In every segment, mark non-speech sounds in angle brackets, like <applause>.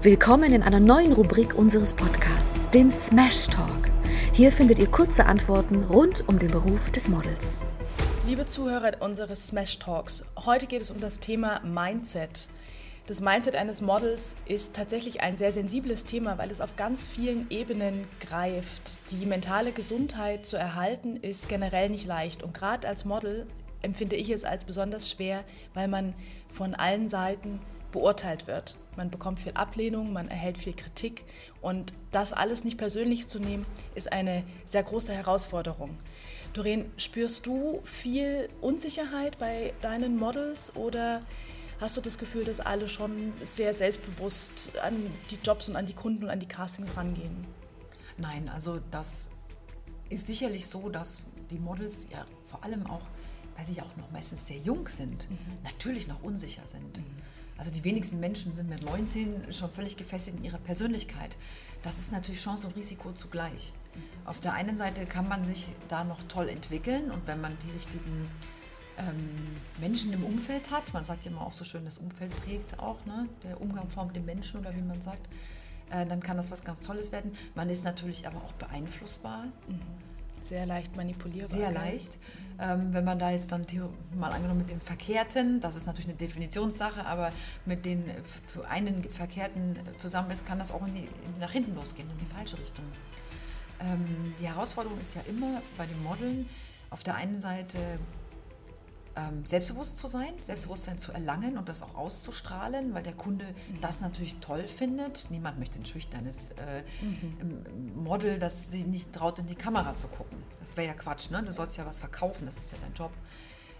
Willkommen in einer neuen Rubrik unseres Podcasts, dem Smash Talk. Hier findet ihr kurze Antworten rund um den Beruf des Models. Liebe Zuhörer unseres Smash Talks, heute geht es um das Thema Mindset. Das Mindset eines Models ist tatsächlich ein sehr sensibles Thema, weil es auf ganz vielen Ebenen greift. Die mentale Gesundheit zu erhalten ist generell nicht leicht. Und gerade als Model empfinde ich es als besonders schwer, weil man von allen Seiten beurteilt wird. Man bekommt viel Ablehnung, man erhält viel Kritik und das alles nicht persönlich zu nehmen, ist eine sehr große Herausforderung. Doreen, spürst du viel Unsicherheit bei deinen Models oder Hast du das Gefühl, dass alle schon sehr selbstbewusst an die Jobs und an die Kunden und an die Castings rangehen? Nein, also das ist sicherlich so, dass die Models ja vor allem auch, weil sie ja auch noch meistens sehr jung sind, mhm. natürlich noch unsicher sind. Mhm. Also die wenigsten Menschen sind mit 19 schon völlig gefestigt in ihrer Persönlichkeit. Das ist natürlich Chance und Risiko zugleich. Mhm. Auf der einen Seite kann man sich da noch toll entwickeln und wenn man die richtigen ähm, Menschen im Umfeld hat. Man sagt ja immer auch so schön, das Umfeld prägt auch, ne? der Umgang formt den Menschen oder wie man sagt. Äh, dann kann das was ganz Tolles werden. Man ist natürlich aber auch beeinflussbar. Mhm. Sehr leicht manipulierbar. Sehr leicht. Ähm, wenn man da jetzt dann mal angenommen mit dem Verkehrten, das ist natürlich eine Definitionssache, aber mit den für einen Verkehrten zusammen ist, kann das auch in die, nach hinten losgehen, in die falsche Richtung. Ähm, die Herausforderung ist ja immer bei den Modeln auf der einen Seite ähm, selbstbewusst zu sein, Selbstbewusstsein zu erlangen und das auch auszustrahlen, weil der Kunde mhm. das natürlich toll findet. Niemand möchte ein schüchternes äh, mhm. Model, das sie nicht traut, in die Kamera zu gucken. Das wäre ja Quatsch, ne? Du sollst ja was verkaufen, das ist ja dein Job.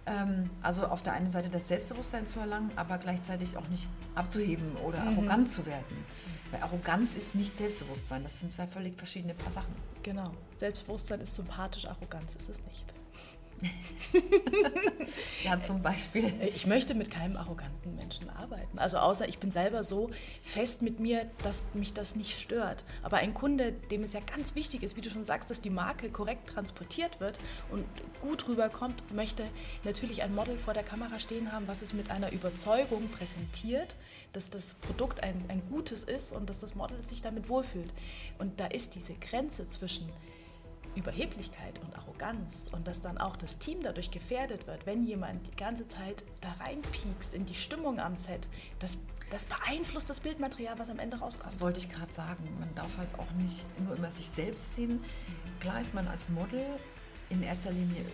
Ähm, also auf der einen Seite das Selbstbewusstsein zu erlangen, aber gleichzeitig auch nicht abzuheben oder mhm. arrogant zu werden. Weil Arroganz ist nicht Selbstbewusstsein, das sind zwei völlig verschiedene Paar Sachen. Genau. Selbstbewusstsein ist sympathisch, Arroganz ist es nicht. <laughs> ja, zum Beispiel. Ich möchte mit keinem arroganten Menschen arbeiten. Also außer ich bin selber so fest mit mir, dass mich das nicht stört. Aber ein Kunde, dem es ja ganz wichtig ist, wie du schon sagst, dass die Marke korrekt transportiert wird und gut rüberkommt, möchte natürlich ein Model vor der Kamera stehen haben, was es mit einer Überzeugung präsentiert, dass das Produkt ein, ein gutes ist und dass das Model sich damit wohlfühlt. Und da ist diese Grenze zwischen Überheblichkeit und Arroganz und dass dann auch das Team dadurch gefährdet wird, wenn jemand die ganze Zeit da reinpiekst in die Stimmung am Set, das, das beeinflusst das Bildmaterial, was am Ende rauskommt. Das wollte ich gerade sagen. Man darf halt auch nicht nur immer sich selbst sehen. Klar ist man als Model in erster Linie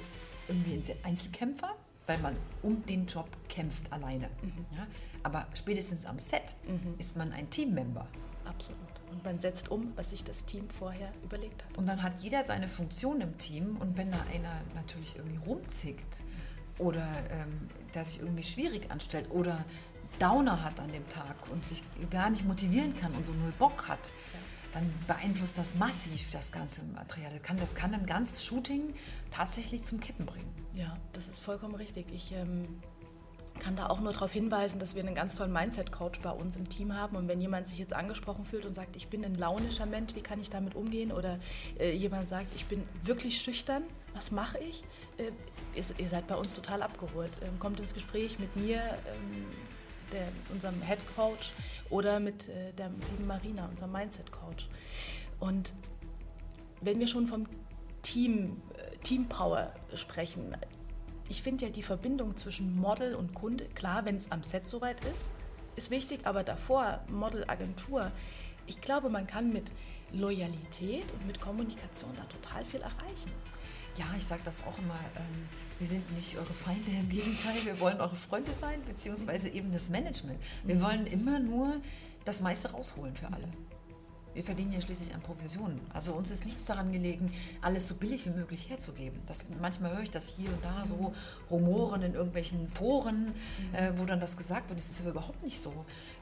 irgendwie ein Einzelkämpfer, weil man um den Job kämpft alleine. Mhm. Ja? Aber spätestens am Set mhm. ist man ein Teammember. Absolut. Und man setzt um, was sich das Team vorher überlegt hat. Und dann hat jeder seine Funktion im Team. Und wenn da einer natürlich irgendwie rumzickt oder ähm, der sich irgendwie schwierig anstellt oder Downer hat an dem Tag und sich gar nicht motivieren kann und so null Bock hat, ja. dann beeinflusst das massiv das ganze Material. Das kann, das kann ein ganzes Shooting tatsächlich zum Kippen bringen. Ja, das ist vollkommen richtig. Ich ähm, kann da auch nur darauf hinweisen, dass wir einen ganz tollen Mindset-Coach bei uns im Team haben. Und wenn jemand sich jetzt angesprochen fühlt und sagt, ich bin ein launischer Mensch, wie kann ich damit umgehen? Oder äh, jemand sagt, ich bin wirklich schüchtern, was mache ich? Äh, ihr, ihr, seid bei uns total abgeholt. Ähm, kommt ins Gespräch mit mir, ähm, der, unserem Head Coach, oder mit äh, der lieben Marina, unserem Mindset-Coach. Und wenn wir schon vom Team, äh, Team Power sprechen, ich finde ja die Verbindung zwischen Model und Kunde, klar, wenn es am Set soweit ist, ist wichtig, aber davor, Model, Agentur, ich glaube, man kann mit Loyalität und mit Kommunikation da total viel erreichen. Ja, ich sage das auch immer. Ähm, wir sind nicht eure Feinde, im Gegenteil, wir wollen eure Freunde sein, beziehungsweise eben das Management. Wir mhm. wollen immer nur das meiste rausholen für alle. Wir verdienen ja schließlich an Provisionen. Also uns ist nichts daran gelegen, alles so billig wie möglich herzugeben. Das, manchmal höre ich das hier und da so Rumoren in irgendwelchen Foren, mhm. äh, wo dann das gesagt wird. Das ist aber überhaupt nicht so.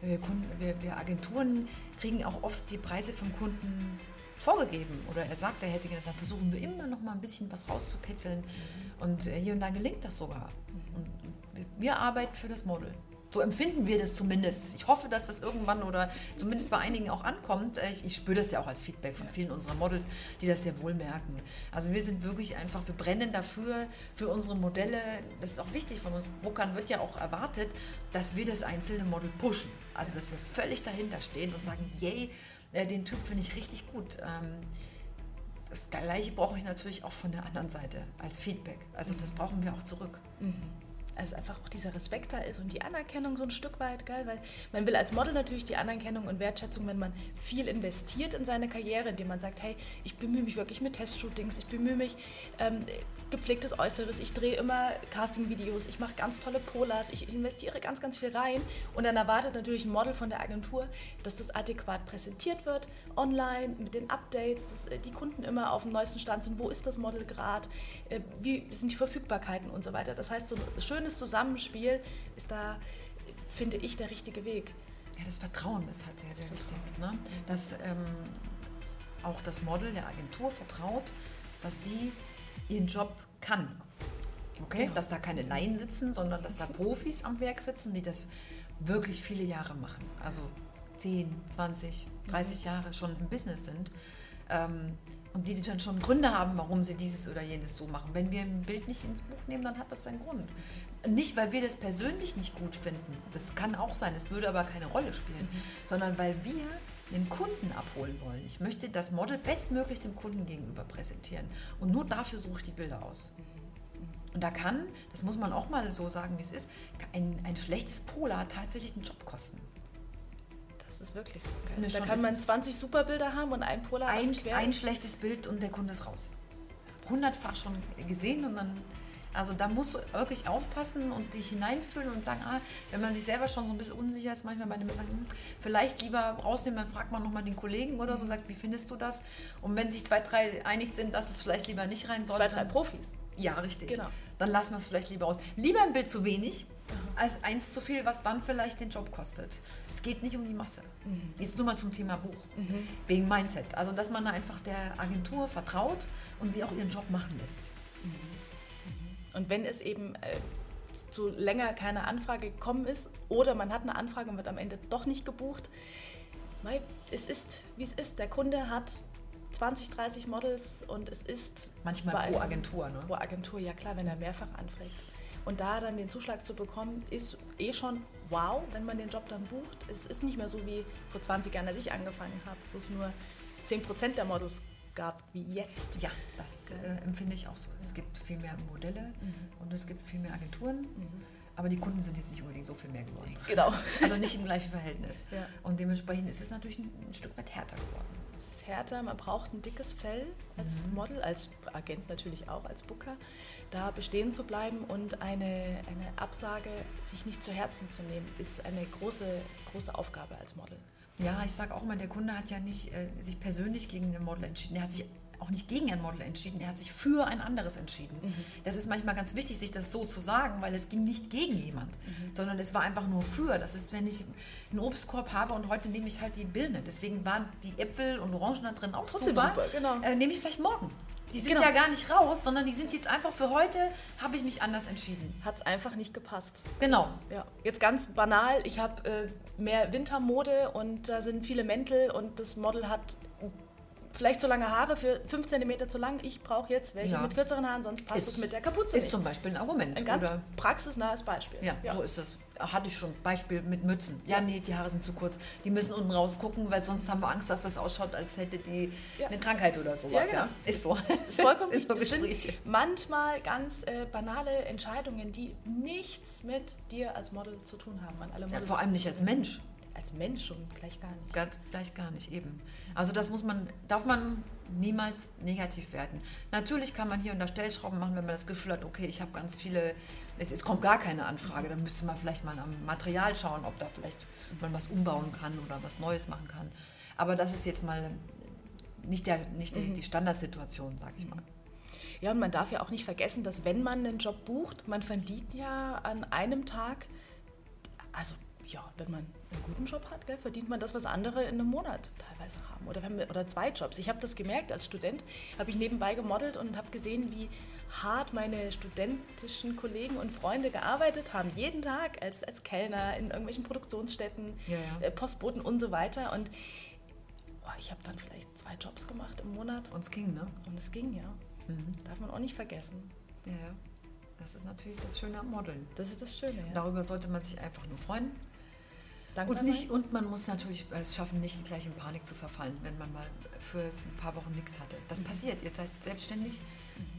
Wir, Kunden, wir, wir, Agenturen kriegen auch oft die Preise vom Kunden vorgegeben. Oder er sagt, er hätte gerne, dann versuchen wir immer noch mal ein bisschen was rauszukitzeln. Mhm. Und äh, hier und da gelingt das sogar. Mhm. Und wir arbeiten für das Model. So empfinden wir das zumindest. Ich hoffe, dass das irgendwann oder zumindest bei einigen auch ankommt. Äh, ich, ich spüre das ja auch als Feedback von vielen unserer Models, die das sehr wohl merken. Also wir sind wirklich einfach, wir brennen dafür, für unsere Modelle. Das ist auch wichtig von uns. Bookern wird ja auch erwartet, dass wir das einzelne Model pushen. Also dass wir völlig dahinter stehen und sagen, yay, äh, den Typ finde ich richtig gut. Ähm, das Gleiche brauche ich natürlich auch von der anderen Seite als Feedback. Also das brauchen wir auch zurück. Mhm also einfach auch dieser Respekt da ist und die Anerkennung so ein Stück weit, geil, weil man will als Model natürlich die Anerkennung und Wertschätzung, wenn man viel investiert in seine Karriere, indem man sagt, hey, ich bemühe mich wirklich mit Testshootings, ich bemühe mich ähm, gepflegtes Äußeres, ich drehe immer Casting-Videos, ich mache ganz tolle Polars, ich investiere ganz, ganz viel rein und dann erwartet natürlich ein Model von der Agentur, dass das adäquat präsentiert wird, online, mit den Updates, dass äh, die Kunden immer auf dem neuesten Stand sind, wo ist das Model gerade, äh, wie sind die Verfügbarkeiten und so weiter. Das heißt, so ein schönes Zusammenspiel ist da, finde ich, der richtige Weg. Ja, das Vertrauen ist halt sehr, sehr wichtig. Ne? Dass ähm, auch das Model der Agentur vertraut, dass die ihren Job kann. Okay? Genau. Dass da keine Laien sitzen, sondern dass da Profis am Werk sitzen, die das wirklich viele Jahre machen. Also 10, 20, 30 Jahre schon im Business sind. Ähm, und die, die dann schon Gründe haben, warum sie dieses oder jenes so machen. Wenn wir ein Bild nicht ins Buch nehmen, dann hat das seinen Grund. Nicht, weil wir das persönlich nicht gut finden. Das kann auch sein, es würde aber keine Rolle spielen. Mhm. Sondern weil wir den Kunden abholen wollen. Ich möchte das Model bestmöglich dem Kunden gegenüber präsentieren. Und nur dafür suche ich die Bilder aus. Und da kann, das muss man auch mal so sagen, wie es ist, ein, ein schlechtes Polar tatsächlich einen Job kosten. Das ist wirklich so. Da kann man 20 Superbilder haben und ein Polar ein, ein schlechtes Bild und der Kunde ist raus. Hundertfach schon gesehen und dann also da musst du wirklich aufpassen und dich hineinfühlen und sagen, ah, wenn man sich selber schon so ein bisschen unsicher ist, manchmal bei dem sagen, hm, vielleicht lieber rausnehmen, dann fragt man nochmal den Kollegen oder so, sagt, wie findest du das? Und wenn sich zwei, drei einig sind, dass es vielleicht lieber nicht rein sollte. Zwei, drei Profis. Ja, richtig. Genau. Dann lassen wir es vielleicht lieber aus. Lieber ein Bild zu wenig, als eins zu viel, was dann vielleicht den Job kostet. Es geht nicht um die Masse. Mhm. Jetzt nur mal zum Thema Buch. Mhm. Wegen Mindset. Also, dass man da einfach der Agentur vertraut und sie auch ihren Job machen lässt. Und wenn es eben äh, zu länger keine Anfrage gekommen ist oder man hat eine Anfrage und wird am Ende doch nicht gebucht, mei, es ist, wie es ist. Der Kunde hat 20, 30 Models und es ist... Manchmal pro Agentur, ne? Pro Agentur, ja klar, wenn er mehrfach anfragt. Und da dann den Zuschlag zu bekommen, ist eh schon wow, wenn man den Job dann bucht. Es ist nicht mehr so wie vor 20 Jahren, als ich angefangen habe, wo es nur 10% der Models gab wie jetzt. Ja, das äh, empfinde ich auch so. Es gibt viel mehr Modelle mhm. und es gibt viel mehr Agenturen. Mhm. Aber die Kunden sind jetzt nicht unbedingt so viel mehr geworden. Genau. Also nicht im gleichen Verhältnis. Ja. Und dementsprechend ist es natürlich ein, ein, Stück weit härter geworden. Es ist härter, man braucht ein dickes Fell als mhm. Model, als Agent natürlich auch, als Booker, da bestehen zu bleiben und eine, eine Absage sich nicht zu Herzen zu nehmen, ist eine große, große Aufgabe als Model. Ja, ich sage auch immer, der Kunde hat ja nicht äh, sich persönlich gegen ein Model entschieden. Er hat sich auch nicht gegen ein Model entschieden, er hat sich für ein anderes entschieden. Mhm. Das ist manchmal ganz wichtig, sich das so zu sagen, weil es ging nicht gegen jemand, mhm. sondern es war einfach nur für. Das ist, wenn ich einen Obstkorb habe und heute nehme ich halt die Birne. Deswegen waren die Äpfel und Orangen da drin auch Trotzdem super. super genau. äh, nehme ich vielleicht morgen. Die sind genau. ja gar nicht raus, sondern die sind jetzt einfach für heute, habe ich mich anders entschieden. Hat es einfach nicht gepasst. Genau. Ja. Jetzt ganz banal, ich habe äh, mehr Wintermode und da sind viele Mäntel und das Model hat vielleicht so lange Haare für 5 cm zu lang. Ich brauche jetzt welche ja. mit kürzeren Haaren, sonst passt es mit der Kapuze ist nicht. zum Beispiel ein Argument. Ein ganz oder? praxisnahes Beispiel. Ja, ja, so ist das. Hatte ich schon. Beispiel mit Mützen. Ja, nee, die Haare sind zu kurz. Die müssen unten rausgucken, weil sonst haben wir Angst, dass das ausschaut, als hätte die ja. eine Krankheit oder sowas. Ja, genau. Ist so. Ist <laughs> vollkommen richtig. Das sind manchmal ganz äh, banale Entscheidungen, die nichts mit dir als Model zu tun haben. Man alle vor allem nicht als Mensch als Mensch schon gleich gar nicht. Ganz gleich gar nicht, eben. Also das muss man, darf man niemals negativ werten. Natürlich kann man hier und da Stellschrauben machen, wenn man das Gefühl hat, okay, ich habe ganz viele, es, es, kommt gar keine Anfrage, dann müsste man vielleicht mal am Material schauen, ob da vielleicht man was umbauen kann oder was Neues machen kann. Aber das ist jetzt mal nicht, der, nicht der, mhm. die Standardsituation, sage ich mal. Ja, und man darf ja auch nicht vergessen, dass wenn man einen Job bucht, man verdient ja an einem Tag, also ja, wenn man einen guten Job hat, gell, verdient man das, was andere in einem Monat teilweise haben. Oder, wir, oder zwei Jobs. Ich habe das gemerkt als Student, habe ich nebenbei gemodelt und habe gesehen, wie hart meine studentischen Kollegen und Freunde gearbeitet haben, jeden Tag als, als Kellner in irgendwelchen Produktionsstätten, Ja, ja. Äh, Postboten und so weiter. Und boah, ich habe dann vielleicht zwei Jobs gemacht im Monat Und es ging, ne? und es ging ja. Mhm. Darf man auch nicht vergessen. Ja, ja. Das ist natürlich das Schöne am Modeln. Das ist das Schöne. Ja. Darüber sollte man sich einfach nur freuen. Dankbar Und, nicht, sein. und man muss natürlich es schaffen, nicht gleich in Panik zu verfallen, wenn man mal für ein paar Wochen nichts hatte. Das Mhm. passiert. Ihr seid selbstständig.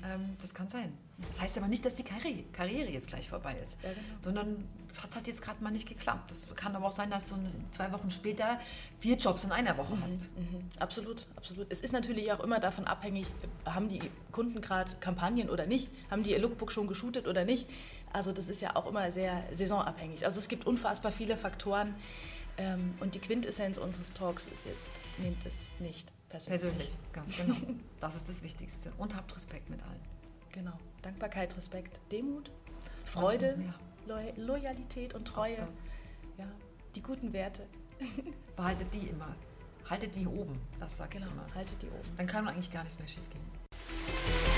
Ähm, das kann sein. Das heißt aber nicht, dass die Karriere, Karriere jetzt gleich vorbei ist, Ja, genau. sondern hat halt jetzt gerade mal nicht geklappt. Das kann aber auch sein, dass du zwei Wochen später vier Jobs in einer Woche hast. Mhm, Absolut, absolut. Es ist natürlich auch immer davon abhängig, haben die Kunden gerade Kampagnen oder nicht, haben die ihr Lookbook schon geshootet oder nicht. Also das ist ja auch immer sehr saisonabhängig. Also es gibt unfassbar viele Faktoren ähm, und die Quintessenz unseres Talks ist jetzt, nehmt es nicht persönlich. Persönlich, ganz genau. Das ist das Wichtigste. Und habt Respekt mit allen. Genau. Dankbarkeit, Respekt, Demut, Freude, ja. Loy Loyalität und Treue. Ja, die guten Werte. <laughs> Behaltet die immer. Haltet die oben, das sage Genau, ich immer. haltet die oben. Dann kann eigentlich gar nichts mehr schief gehen.